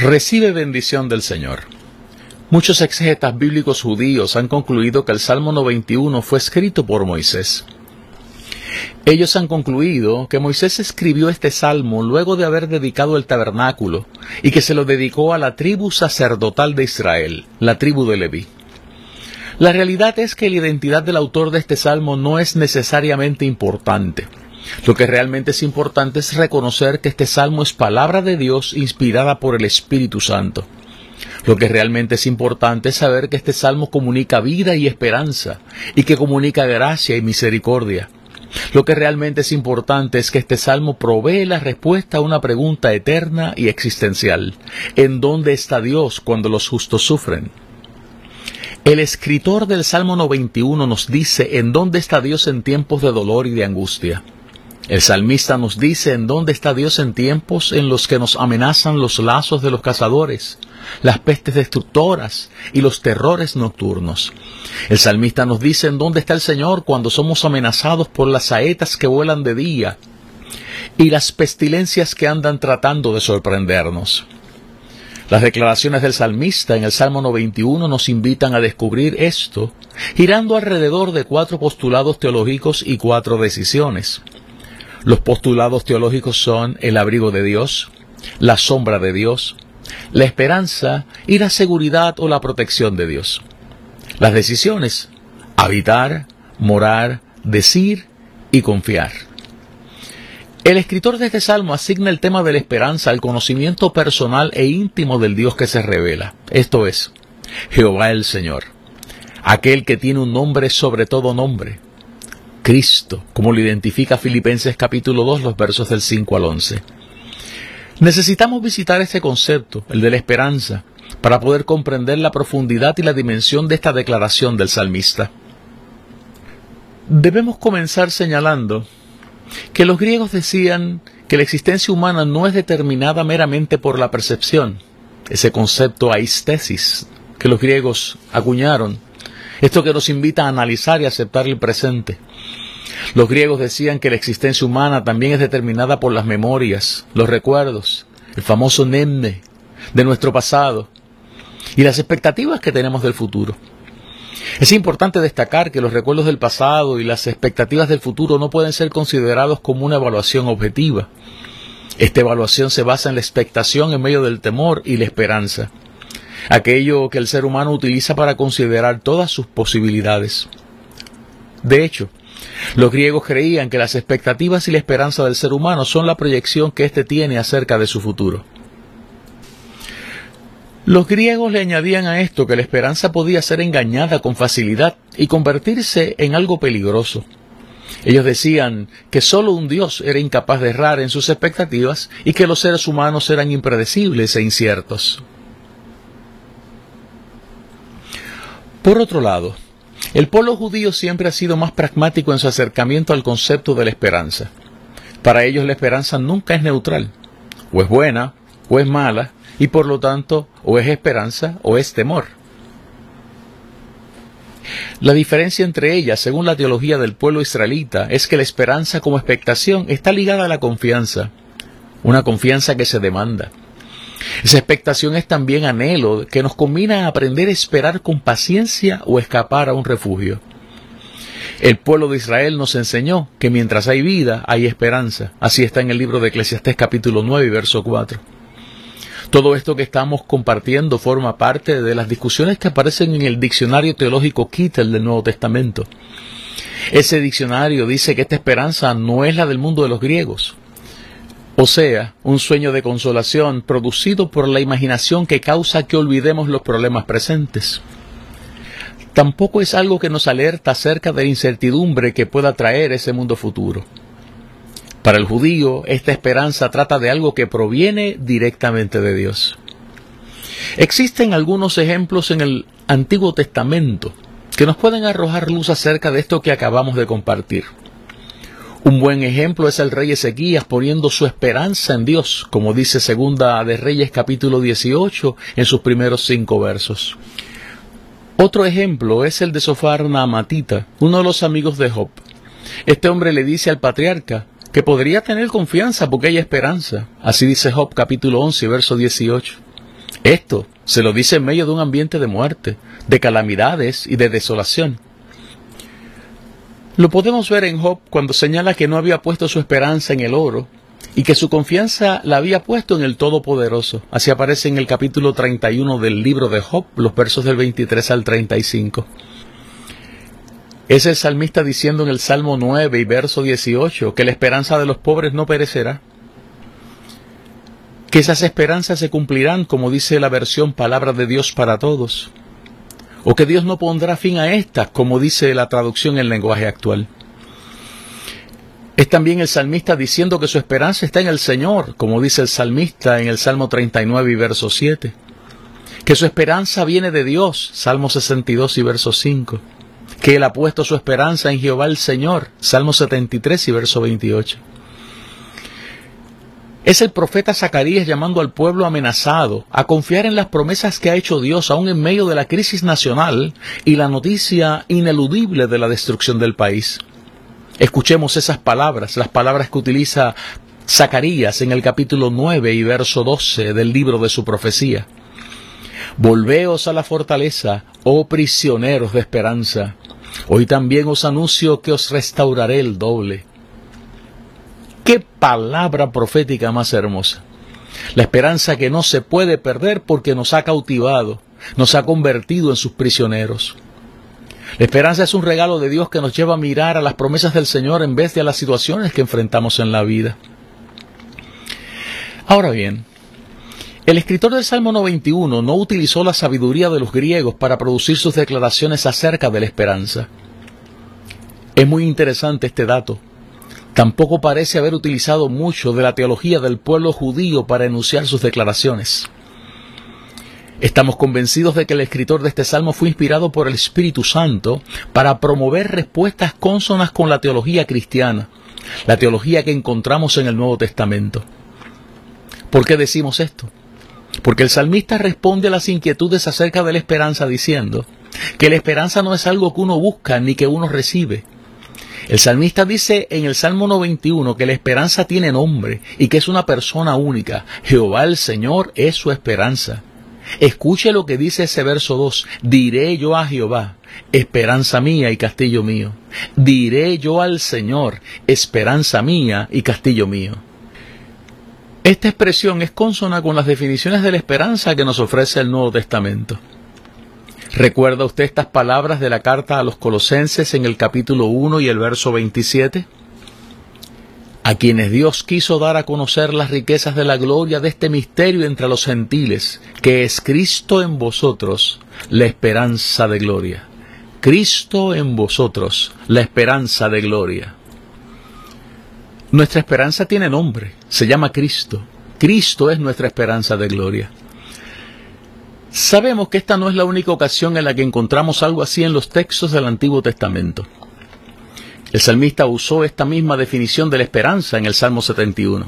Recibe bendición del Señor. Muchos exegetas bíblicos judíos han concluido que el Salmo 91 fue escrito por Moisés. Ellos han concluido que Moisés escribió este salmo luego de haber dedicado el tabernáculo y que se lo dedicó a la tribu sacerdotal de Israel, la tribu de Leví. La realidad es que la identidad del autor de este salmo no es necesariamente importante. Lo que realmente es importante es reconocer que este salmo es palabra de Dios inspirada por el Espíritu Santo. Lo que realmente es importante es saber que este salmo comunica vida y esperanza y que comunica gracia y misericordia. Lo que realmente es importante es que este salmo provee la respuesta a una pregunta eterna y existencial. ¿En dónde está Dios cuando los justos sufren? El escritor del Salmo 91 nos dice en dónde está Dios en tiempos de dolor y de angustia. El salmista nos dice en dónde está Dios en tiempos en los que nos amenazan los lazos de los cazadores, las pestes destructoras y los terrores nocturnos. El salmista nos dice en dónde está el Señor cuando somos amenazados por las saetas que vuelan de día y las pestilencias que andan tratando de sorprendernos. Las declaraciones del salmista en el Salmo 91 nos invitan a descubrir esto, girando alrededor de cuatro postulados teológicos y cuatro decisiones. Los postulados teológicos son el abrigo de Dios, la sombra de Dios, la esperanza y la seguridad o la protección de Dios. Las decisiones, habitar, morar, decir y confiar. El escritor de este salmo asigna el tema de la esperanza al conocimiento personal e íntimo del Dios que se revela, esto es, Jehová el Señor, aquel que tiene un nombre sobre todo nombre, Cristo, como lo identifica Filipenses capítulo 2, los versos del 5 al 11. Necesitamos visitar este concepto, el de la esperanza, para poder comprender la profundidad y la dimensión de esta declaración del salmista. Debemos comenzar señalando que los griegos decían que la existencia humana no es determinada meramente por la percepción, ese concepto aistesis que los griegos acuñaron, esto que nos invita a analizar y aceptar el presente. Los griegos decían que la existencia humana también es determinada por las memorias, los recuerdos, el famoso nemne de nuestro pasado y las expectativas que tenemos del futuro. Es importante destacar que los recuerdos del pasado y las expectativas del futuro no pueden ser considerados como una evaluación objetiva. Esta evaluación se basa en la expectación en medio del temor y la esperanza, aquello que el ser humano utiliza para considerar todas sus posibilidades. De hecho, los griegos creían que las expectativas y la esperanza del ser humano son la proyección que éste tiene acerca de su futuro. Los griegos le añadían a esto que la esperanza podía ser engañada con facilidad y convertirse en algo peligroso. Ellos decían que sólo un Dios era incapaz de errar en sus expectativas y que los seres humanos eran impredecibles e inciertos. Por otro lado, el pueblo judío siempre ha sido más pragmático en su acercamiento al concepto de la esperanza. Para ellos la esperanza nunca es neutral, o es buena o es mala, y por lo tanto o es esperanza o es temor. La diferencia entre ellas, según la teología del pueblo israelita, es que la esperanza como expectación está ligada a la confianza, una confianza que se demanda. Esa expectación es también anhelo que nos combina a aprender a esperar con paciencia o escapar a un refugio. El pueblo de Israel nos enseñó que mientras hay vida hay esperanza. Así está en el libro de Eclesiastés capítulo 9 verso 4. Todo esto que estamos compartiendo forma parte de las discusiones que aparecen en el diccionario teológico Kittel del Nuevo Testamento. Ese diccionario dice que esta esperanza no es la del mundo de los griegos, o sea, un sueño de consolación producido por la imaginación que causa que olvidemos los problemas presentes. Tampoco es algo que nos alerta acerca de la incertidumbre que pueda traer ese mundo futuro. Para el judío, esta esperanza trata de algo que proviene directamente de Dios. Existen algunos ejemplos en el Antiguo Testamento que nos pueden arrojar luz acerca de esto que acabamos de compartir. Un buen ejemplo es el rey Ezequías poniendo su esperanza en Dios, como dice Segunda de Reyes capítulo 18 en sus primeros cinco versos. Otro ejemplo es el de Sofar Naamatita, uno de los amigos de Job. Este hombre le dice al patriarca que podría tener confianza porque hay esperanza. Así dice Job capítulo 11 verso 18. Esto se lo dice en medio de un ambiente de muerte, de calamidades y de desolación. Lo podemos ver en Job cuando señala que no había puesto su esperanza en el oro y que su confianza la había puesto en el Todopoderoso. Así aparece en el capítulo 31 del libro de Job, los versos del 23 al 35. Es el salmista diciendo en el Salmo 9 y verso 18 que la esperanza de los pobres no perecerá, que esas esperanzas se cumplirán, como dice la versión Palabra de Dios para todos o que Dios no pondrá fin a estas, como dice la traducción en lenguaje actual. Es también el salmista diciendo que su esperanza está en el Señor, como dice el salmista en el Salmo 39 y verso 7. Que su esperanza viene de Dios, Salmo 62 y verso 5. Que él ha puesto su esperanza en Jehová el Señor, Salmo 73 y verso 28. Es el profeta Zacarías llamando al pueblo amenazado a confiar en las promesas que ha hecho Dios aún en medio de la crisis nacional y la noticia ineludible de la destrucción del país. Escuchemos esas palabras, las palabras que utiliza Zacarías en el capítulo 9 y verso 12 del libro de su profecía. Volveos a la fortaleza, oh prisioneros de esperanza. Hoy también os anuncio que os restauraré el doble Qué palabra profética más hermosa. La esperanza que no se puede perder porque nos ha cautivado, nos ha convertido en sus prisioneros. La esperanza es un regalo de Dios que nos lleva a mirar a las promesas del Señor en vez de a las situaciones que enfrentamos en la vida. Ahora bien, el escritor del Salmo 91 no utilizó la sabiduría de los griegos para producir sus declaraciones acerca de la esperanza. Es muy interesante este dato, Tampoco parece haber utilizado mucho de la teología del pueblo judío para enunciar sus declaraciones. Estamos convencidos de que el escritor de este salmo fue inspirado por el Espíritu Santo para promover respuestas cónsonas con la teología cristiana, la teología que encontramos en el Nuevo Testamento. ¿Por qué decimos esto? Porque el salmista responde a las inquietudes acerca de la esperanza diciendo que la esperanza no es algo que uno busca ni que uno recibe, el salmista dice en el Salmo 91 que la esperanza tiene nombre y que es una persona única. Jehová el Señor es su esperanza. Escuche lo que dice ese verso 2. Diré yo a Jehová, esperanza mía y castillo mío. Diré yo al Señor, esperanza mía y castillo mío. Esta expresión es consona con las definiciones de la esperanza que nos ofrece el Nuevo Testamento. ¿Recuerda usted estas palabras de la carta a los colosenses en el capítulo 1 y el verso 27? A quienes Dios quiso dar a conocer las riquezas de la gloria de este misterio entre los gentiles, que es Cristo en vosotros, la esperanza de gloria. Cristo en vosotros, la esperanza de gloria. Nuestra esperanza tiene nombre, se llama Cristo. Cristo es nuestra esperanza de gloria. Sabemos que esta no es la única ocasión en la que encontramos algo así en los textos del Antiguo Testamento. El salmista usó esta misma definición de la esperanza en el Salmo 71.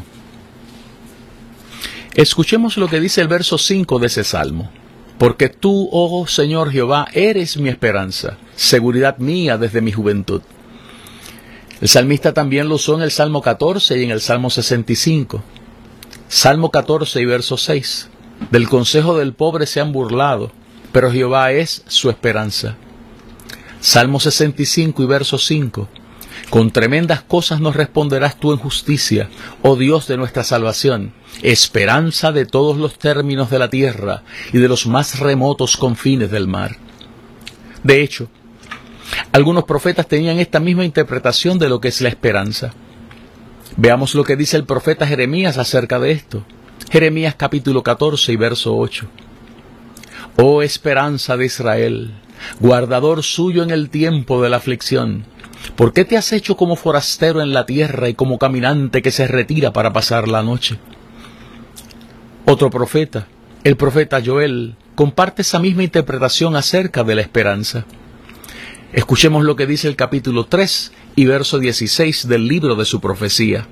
Escuchemos lo que dice el verso 5 de ese salmo. Porque tú, oh Señor Jehová, eres mi esperanza, seguridad mía desde mi juventud. El salmista también lo usó en el Salmo 14 y en el Salmo 65. Salmo 14 y verso 6. Del consejo del pobre se han burlado, pero Jehová es su esperanza. Salmo 65 y verso 5. Con tremendas cosas nos responderás tú en justicia, oh Dios de nuestra salvación, esperanza de todos los términos de la tierra y de los más remotos confines del mar. De hecho, algunos profetas tenían esta misma interpretación de lo que es la esperanza. Veamos lo que dice el profeta Jeremías acerca de esto. Jeremías capítulo 14 y verso 8. Oh esperanza de Israel, guardador suyo en el tiempo de la aflicción, ¿por qué te has hecho como forastero en la tierra y como caminante que se retira para pasar la noche? Otro profeta, el profeta Joel, comparte esa misma interpretación acerca de la esperanza. Escuchemos lo que dice el capítulo 3 y verso 16 del libro de su profecía.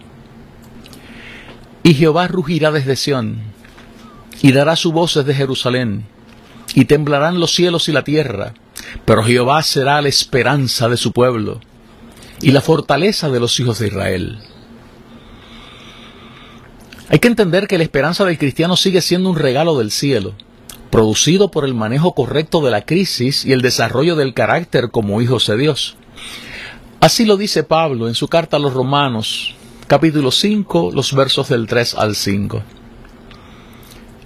Y Jehová rugirá desde Sión, y dará su voz desde Jerusalén, y temblarán los cielos y la tierra, pero Jehová será la esperanza de su pueblo, y la fortaleza de los hijos de Israel. Hay que entender que la esperanza del cristiano sigue siendo un regalo del cielo, producido por el manejo correcto de la crisis y el desarrollo del carácter como hijos de Dios. Así lo dice Pablo en su carta a los Romanos, capítulo 5, los versos del 3 al 5.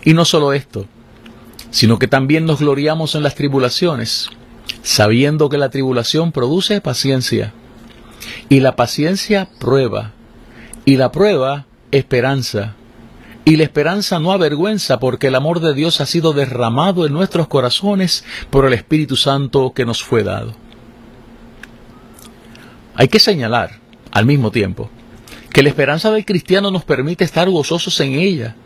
Y no solo esto, sino que también nos gloriamos en las tribulaciones, sabiendo que la tribulación produce paciencia, y la paciencia prueba, y la prueba esperanza, y la esperanza no avergüenza porque el amor de Dios ha sido derramado en nuestros corazones por el Espíritu Santo que nos fue dado. Hay que señalar, al mismo tiempo, que la esperanza del cristiano nos permite estar gozosos en ella,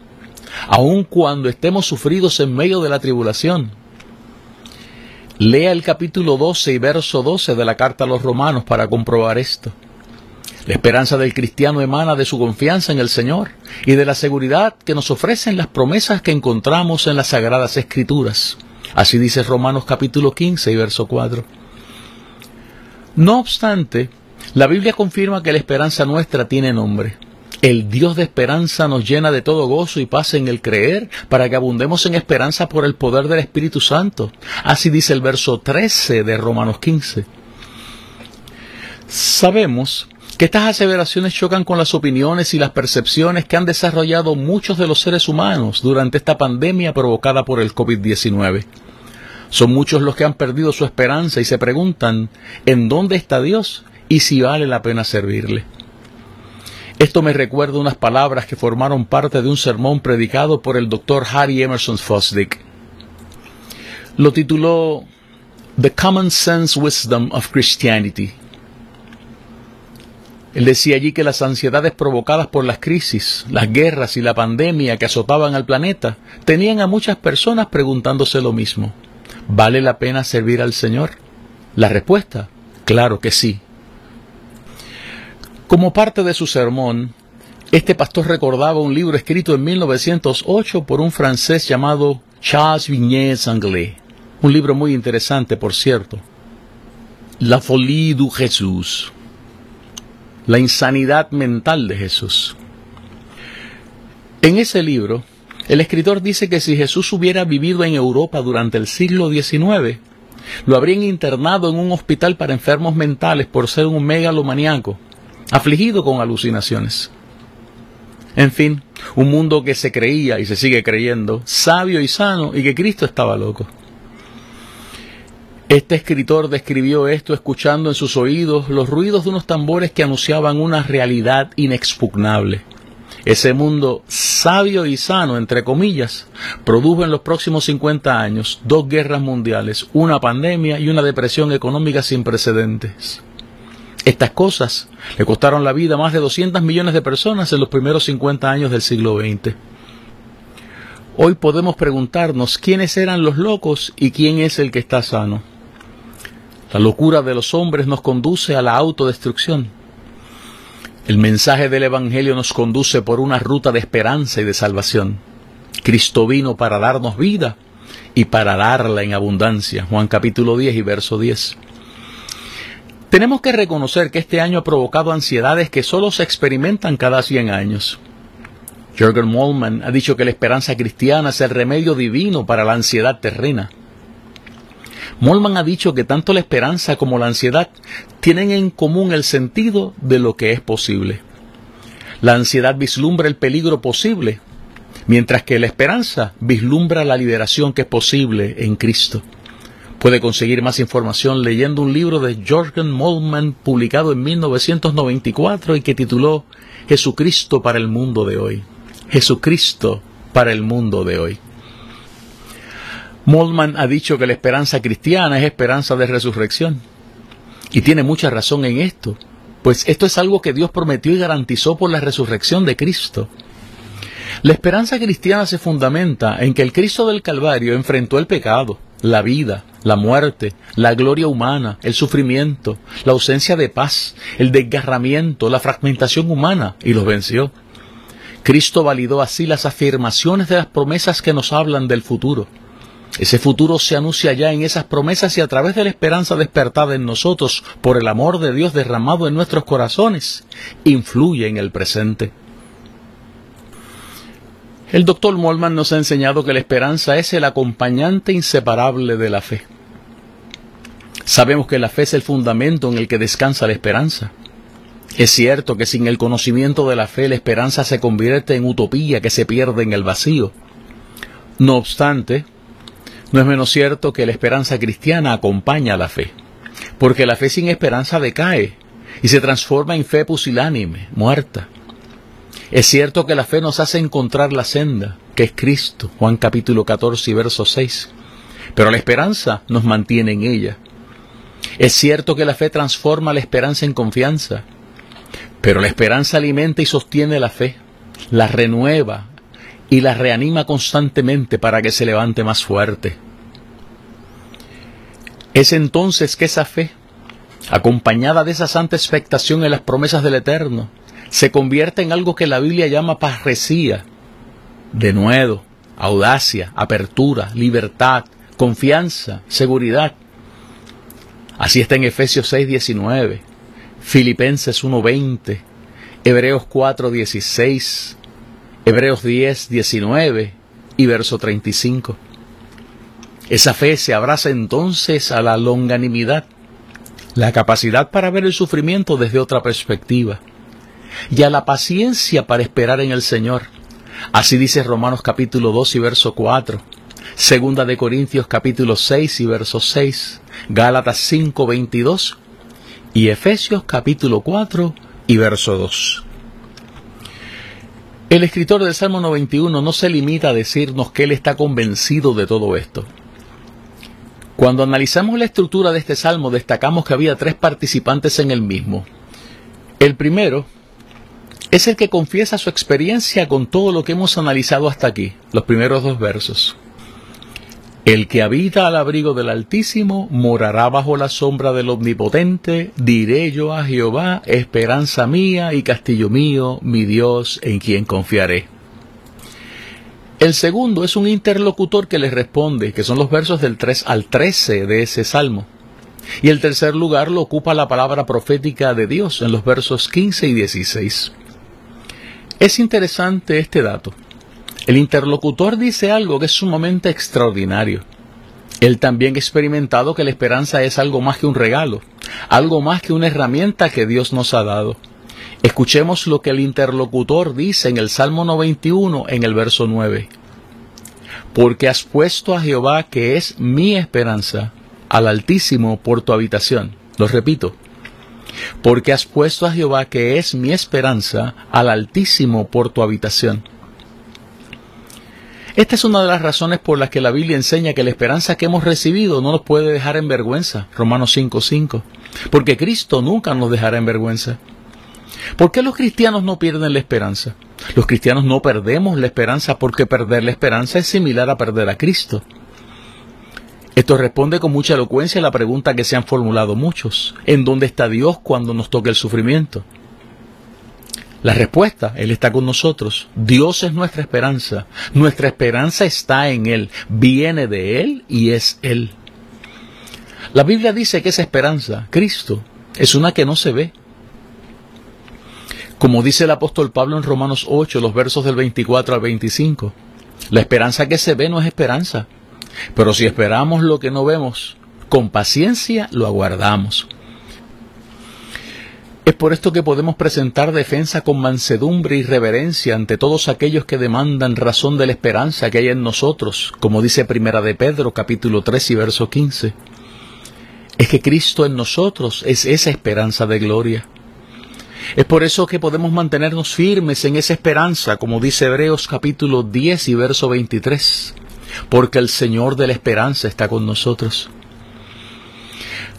aun cuando estemos sufridos en medio de la tribulación. Lea el capítulo 12 y verso 12 de la carta a los romanos para comprobar esto. La esperanza del cristiano emana de su confianza en el Señor y de la seguridad que nos ofrecen las promesas que encontramos en las Sagradas Escrituras. Así dice Romanos capítulo 15 y verso 4. No obstante, la Biblia confirma que la esperanza nuestra tiene nombre. El Dios de esperanza nos llena de todo gozo y paz en el creer para que abundemos en esperanza por el poder del Espíritu Santo. Así dice el verso 13 de Romanos 15. Sabemos que estas aseveraciones chocan con las opiniones y las percepciones que han desarrollado muchos de los seres humanos durante esta pandemia provocada por el COVID-19. Son muchos los que han perdido su esperanza y se preguntan ¿en dónde está Dios y si vale la pena servirle? Esto me recuerda unas palabras que formaron parte de un sermón predicado por el doctor Harry Emerson Fosdick. Lo tituló The Common Sense Wisdom of Christianity él decía allí que las ansiedades provocadas por las crisis, las guerras y la pandemia que azotaban al planeta tenían a muchas personas preguntándose lo mismo. ¿Vale la pena servir al Señor? La respuesta, claro que sí. Como parte de su sermón, este pastor recordaba un libro escrito en 1908 por un francés llamado Charles Vignes Anglais. Un libro muy interesante, por cierto. La folie du Jesús la insanidad mental de Jesús. En ese libro, el escritor dice que si Jesús hubiera vivido en Europa durante el siglo XIX, lo habrían internado en un hospital para enfermos mentales por ser un megalomaniaco, afligido con alucinaciones. En fin, un mundo que se creía y se sigue creyendo, sabio y sano, y que Cristo estaba loco. Este escritor describió esto escuchando en sus oídos los ruidos de unos tambores que anunciaban una realidad inexpugnable. Ese mundo sabio y sano, entre comillas, produjo en los próximos 50 años dos guerras mundiales, una pandemia y una depresión económica sin precedentes. Estas cosas le costaron la vida a más de 200 millones de personas en los primeros 50 años del siglo XX. Hoy podemos preguntarnos quiénes eran los locos y quién es el que está sano. La locura de los hombres nos conduce a la autodestrucción. El mensaje del Evangelio nos conduce por una ruta de esperanza y de salvación. Cristo vino para darnos vida y para darla en abundancia. Juan capítulo 10 y verso 10. Tenemos que reconocer que este año ha provocado ansiedades que solo se experimentan cada 100 años. Jürgen Mollman ha dicho que la esperanza cristiana es el remedio divino para la ansiedad terrena. Molman ha dicho que tanto la esperanza como la ansiedad tienen en común el sentido de lo que es posible. La ansiedad vislumbra el peligro posible, mientras que la esperanza vislumbra la liberación que es posible en Cristo. Puede conseguir más información leyendo un libro de Jorgen Molman publicado en 1994 y que tituló Jesucristo para el mundo de hoy. Jesucristo para el mundo de hoy. Moldman ha dicho que la esperanza cristiana es esperanza de resurrección. Y tiene mucha razón en esto, pues esto es algo que Dios prometió y garantizó por la resurrección de Cristo. La esperanza cristiana se fundamenta en que el Cristo del Calvario enfrentó el pecado, la vida, la muerte, la gloria humana, el sufrimiento, la ausencia de paz, el desgarramiento, la fragmentación humana y los venció. Cristo validó así las afirmaciones de las promesas que nos hablan del futuro. Ese futuro se anuncia ya en esas promesas y a través de la esperanza despertada en nosotros por el amor de Dios derramado en nuestros corazones, influye en el presente. El doctor Molman nos ha enseñado que la esperanza es el acompañante inseparable de la fe. Sabemos que la fe es el fundamento en el que descansa la esperanza. Es cierto que sin el conocimiento de la fe la esperanza se convierte en utopía que se pierde en el vacío. No obstante, no es menos cierto que la esperanza cristiana acompaña a la fe, porque la fe sin esperanza decae y se transforma en fe pusilánime, muerta. Es cierto que la fe nos hace encontrar la senda, que es Cristo, Juan capítulo 14 y verso 6, pero la esperanza nos mantiene en ella. Es cierto que la fe transforma la esperanza en confianza, pero la esperanza alimenta y sostiene la fe, la renueva y la reanima constantemente para que se levante más fuerte. Es entonces que esa fe, acompañada de esa santa expectación en las promesas del Eterno, se convierte en algo que la Biblia llama parresía, denuedo, audacia, apertura, libertad, confianza, seguridad. Así está en Efesios 6, 19, Filipenses 1, 20, Hebreos 4, 16, Hebreos 10, 19 y verso 35. Esa fe se abraza entonces a la longanimidad, la capacidad para ver el sufrimiento desde otra perspectiva y a la paciencia para esperar en el Señor. Así dice Romanos capítulo 2 y verso 4, Segunda de Corintios capítulo 6 y verso 6, Gálatas 5, 22 y Efesios capítulo 4 y verso 2. El escritor del Salmo 91 no se limita a decirnos que él está convencido de todo esto. Cuando analizamos la estructura de este salmo, destacamos que había tres participantes en el mismo. El primero es el que confiesa su experiencia con todo lo que hemos analizado hasta aquí, los primeros dos versos. El que habita al abrigo del Altísimo morará bajo la sombra del Omnipotente, diré yo a Jehová, esperanza mía y castillo mío, mi Dios en quien confiaré. El segundo es un interlocutor que le responde, que son los versos del 3 al 13 de ese salmo. Y el tercer lugar lo ocupa la palabra profética de Dios en los versos 15 y 16. Es interesante este dato. El interlocutor dice algo que es sumamente extraordinario. Él también ha experimentado que la esperanza es algo más que un regalo, algo más que una herramienta que Dios nos ha dado. Escuchemos lo que el interlocutor dice en el Salmo 91 en el verso 9. Porque has puesto a Jehová, que es mi esperanza, al Altísimo por tu habitación. Lo repito, porque has puesto a Jehová, que es mi esperanza, al Altísimo por tu habitación. Esta es una de las razones por las que la Biblia enseña que la esperanza que hemos recibido no nos puede dejar en vergüenza. Romanos 5:5. Porque Cristo nunca nos dejará en vergüenza. ¿Por qué los cristianos no pierden la esperanza? Los cristianos no perdemos la esperanza porque perder la esperanza es similar a perder a Cristo. Esto responde con mucha elocuencia a la pregunta que se han formulado muchos. ¿En dónde está Dios cuando nos toque el sufrimiento? La respuesta, Él está con nosotros. Dios es nuestra esperanza. Nuestra esperanza está en Él. Viene de Él y es Él. La Biblia dice que esa esperanza, Cristo, es una que no se ve. Como dice el apóstol Pablo en Romanos 8, los versos del 24 al 25. La esperanza que se ve no es esperanza, pero si esperamos lo que no vemos, con paciencia lo aguardamos. Es por esto que podemos presentar defensa con mansedumbre y reverencia ante todos aquellos que demandan razón de la esperanza que hay en nosotros, como dice Primera de Pedro capítulo 3 y verso 15. Es que Cristo en nosotros es esa esperanza de gloria. Es por eso que podemos mantenernos firmes en esa esperanza, como dice Hebreos capítulo 10 y verso 23, porque el Señor de la esperanza está con nosotros.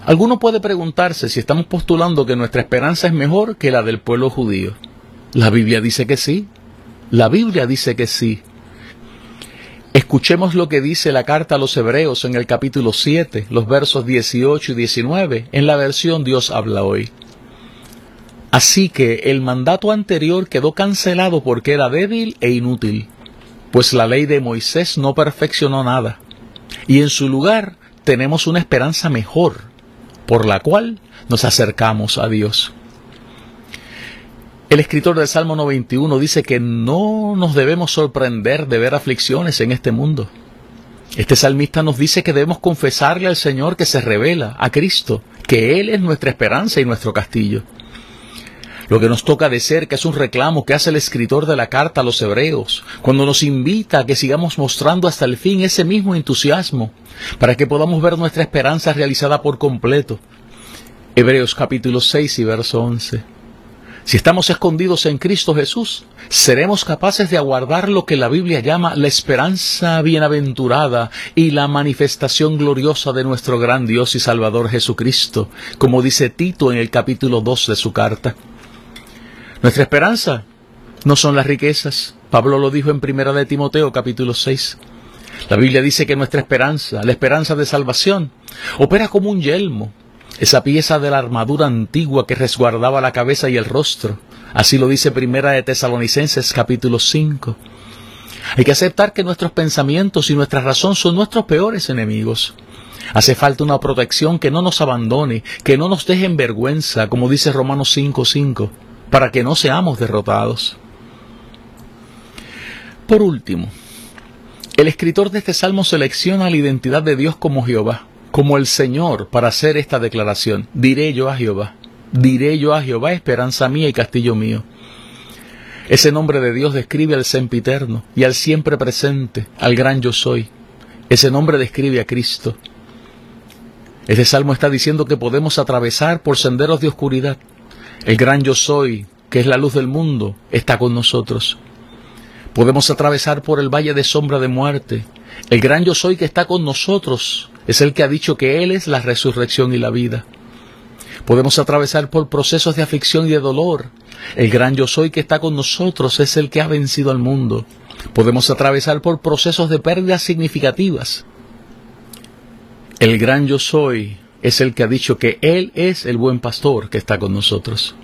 Alguno puede preguntarse si estamos postulando que nuestra esperanza es mejor que la del pueblo judío. La Biblia dice que sí. La Biblia dice que sí. Escuchemos lo que dice la carta a los Hebreos en el capítulo 7, los versos 18 y 19, en la versión Dios habla hoy. Así que el mandato anterior quedó cancelado porque era débil e inútil, pues la ley de Moisés no perfeccionó nada, y en su lugar tenemos una esperanza mejor por la cual nos acercamos a Dios. El escritor del Salmo 91 dice que no nos debemos sorprender de ver aflicciones en este mundo. Este salmista nos dice que debemos confesarle al Señor que se revela, a Cristo, que Él es nuestra esperanza y nuestro castillo. Lo que nos toca de cerca es un reclamo que hace el escritor de la carta a los hebreos, cuando nos invita a que sigamos mostrando hasta el fin ese mismo entusiasmo, para que podamos ver nuestra esperanza realizada por completo. Hebreos capítulo 6 y verso 11. Si estamos escondidos en Cristo Jesús, seremos capaces de aguardar lo que la Biblia llama la esperanza bienaventurada y la manifestación gloriosa de nuestro gran Dios y Salvador Jesucristo, como dice Tito en el capítulo 2 de su carta. Nuestra esperanza no son las riquezas. Pablo lo dijo en Primera de Timoteo capítulo 6. La Biblia dice que nuestra esperanza, la esperanza de salvación, opera como un yelmo, esa pieza de la armadura antigua que resguardaba la cabeza y el rostro. Así lo dice Primera de Tesalonicenses capítulo 5. Hay que aceptar que nuestros pensamientos y nuestra razón son nuestros peores enemigos. Hace falta una protección que no nos abandone, que no nos deje en vergüenza, como dice Romanos 5:5 para que no seamos derrotados. Por último, el escritor de este salmo selecciona la identidad de Dios como Jehová, como el Señor, para hacer esta declaración. Diré yo a Jehová, diré yo a Jehová, esperanza mía y castillo mío. Ese nombre de Dios describe al sempiterno y al siempre presente, al gran yo soy. Ese nombre describe a Cristo. Este salmo está diciendo que podemos atravesar por senderos de oscuridad, el gran yo soy, que es la luz del mundo, está con nosotros. Podemos atravesar por el valle de sombra de muerte. El gran yo soy que está con nosotros es el que ha dicho que Él es la resurrección y la vida. Podemos atravesar por procesos de aflicción y de dolor. El gran yo soy que está con nosotros es el que ha vencido al mundo. Podemos atravesar por procesos de pérdidas significativas. El gran yo soy es el que ha dicho que Él es el buen pastor que está con nosotros.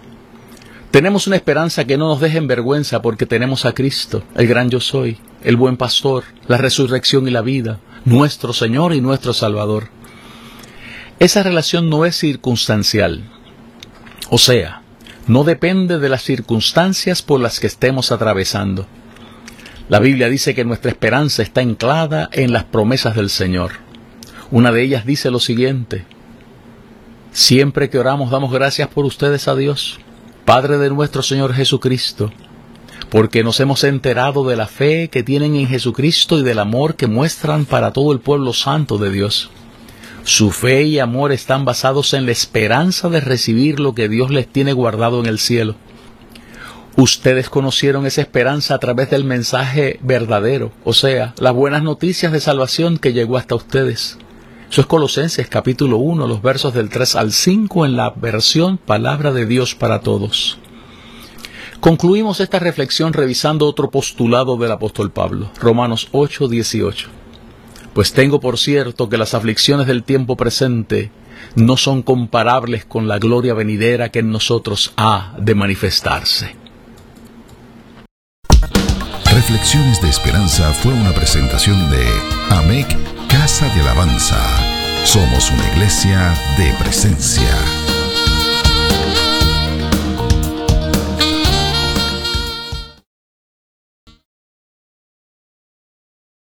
Tenemos una esperanza que no nos deje en vergüenza porque tenemos a Cristo, el gran yo soy, el buen pastor, la resurrección y la vida, nuestro Señor y nuestro Salvador. Esa relación no es circunstancial, o sea, no depende de las circunstancias por las que estemos atravesando. La Biblia dice que nuestra esperanza está anclada en las promesas del Señor. Una de ellas dice lo siguiente, Siempre que oramos damos gracias por ustedes a Dios, Padre de nuestro Señor Jesucristo, porque nos hemos enterado de la fe que tienen en Jesucristo y del amor que muestran para todo el pueblo santo de Dios. Su fe y amor están basados en la esperanza de recibir lo que Dios les tiene guardado en el cielo. Ustedes conocieron esa esperanza a través del mensaje verdadero, o sea, las buenas noticias de salvación que llegó hasta ustedes. Eso es Colosenses capítulo 1, los versos del 3 al 5 en la versión Palabra de Dios para Todos. Concluimos esta reflexión revisando otro postulado del apóstol Pablo, Romanos 8, 18. Pues tengo por cierto que las aflicciones del tiempo presente no son comparables con la gloria venidera que en nosotros ha de manifestarse. Reflexiones de Esperanza fue una presentación de AMEC Casa de Alabanza. Somos una iglesia de presencia.